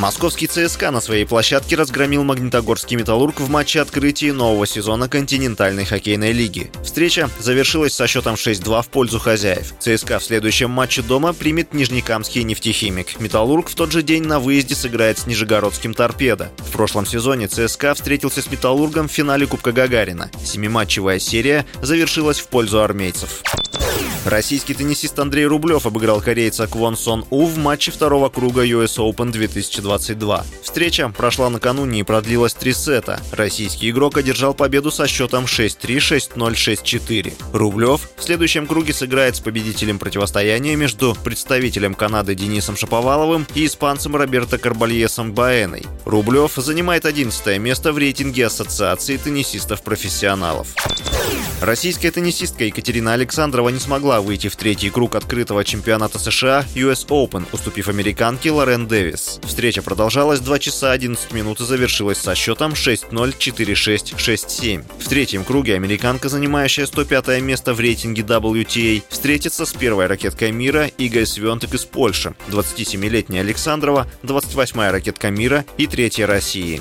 Московский ЦСКА на своей площадке разгромил Магнитогорский «Металлург» в матче открытия нового сезона континентальной хоккейной лиги. Встреча завершилась со счетом 6-2 в пользу хозяев. ЦСКА в следующем матче дома примет Нижнекамский нефтехимик. «Металлург» в тот же день на выезде сыграет с Нижегородским «Торпедо». В прошлом сезоне ЦСКА встретился с «Металлургом» в финале Кубка Гагарина. Семиматчевая серия завершилась в пользу армейцев. Российский теннисист Андрей Рублев обыграл корейца Квон Сон У в матче второго круга US Open 2022. Встреча прошла накануне и продлилась три сета. Российский игрок одержал победу со счетом 6-3, 6-0, 6-4. Рублев в следующем круге сыграет с победителем противостояния между представителем Канады Денисом Шаповаловым и испанцем Роберто Карбальесом Баэной. Рублев занимает 11 место в рейтинге Ассоциации теннисистов-профессионалов. Российская теннисистка Екатерина Александрова не смогла выйти в третий круг открытого чемпионата США US Open, уступив американке Лорен Дэвис. Встреча продолжалась 2 часа 11 минут и завершилась со счетом 6-0, 4-6, 6-7. В третьем круге американка, занимающая 105 место в рейтинге WTA, встретится с первой ракеткой мира Игой Свентек из Польши, 27-летняя Александрова, 28-я ракетка мира и третья России.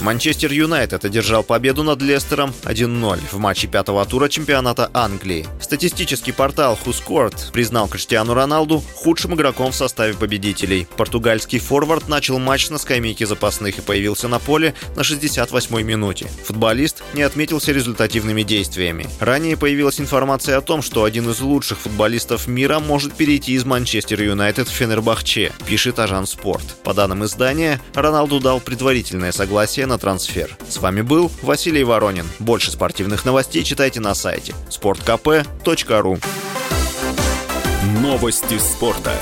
Манчестер Юнайтед одержал победу над Лестером 1-0 в матче пятого тура чемпионата Англии. Статистический портал WhoScored признал Криштиану Роналду худшим игроком в составе победителей. Португальский форвард начал матч на скамейке запасных и появился на поле на 68-й минуте. Футболист не отметился результативными действиями. Ранее появилась информация о том, что один из лучших футболистов мира может перейти из Манчестер Юнайтед в Фенербахче, пишет Ажан Спорт. По данным издания, Роналду дал предварительное согласие на трансфер. С вами был Василий Воронин. Больше спортивных новостей читайте на сайте sportkp.ru Новости спорта.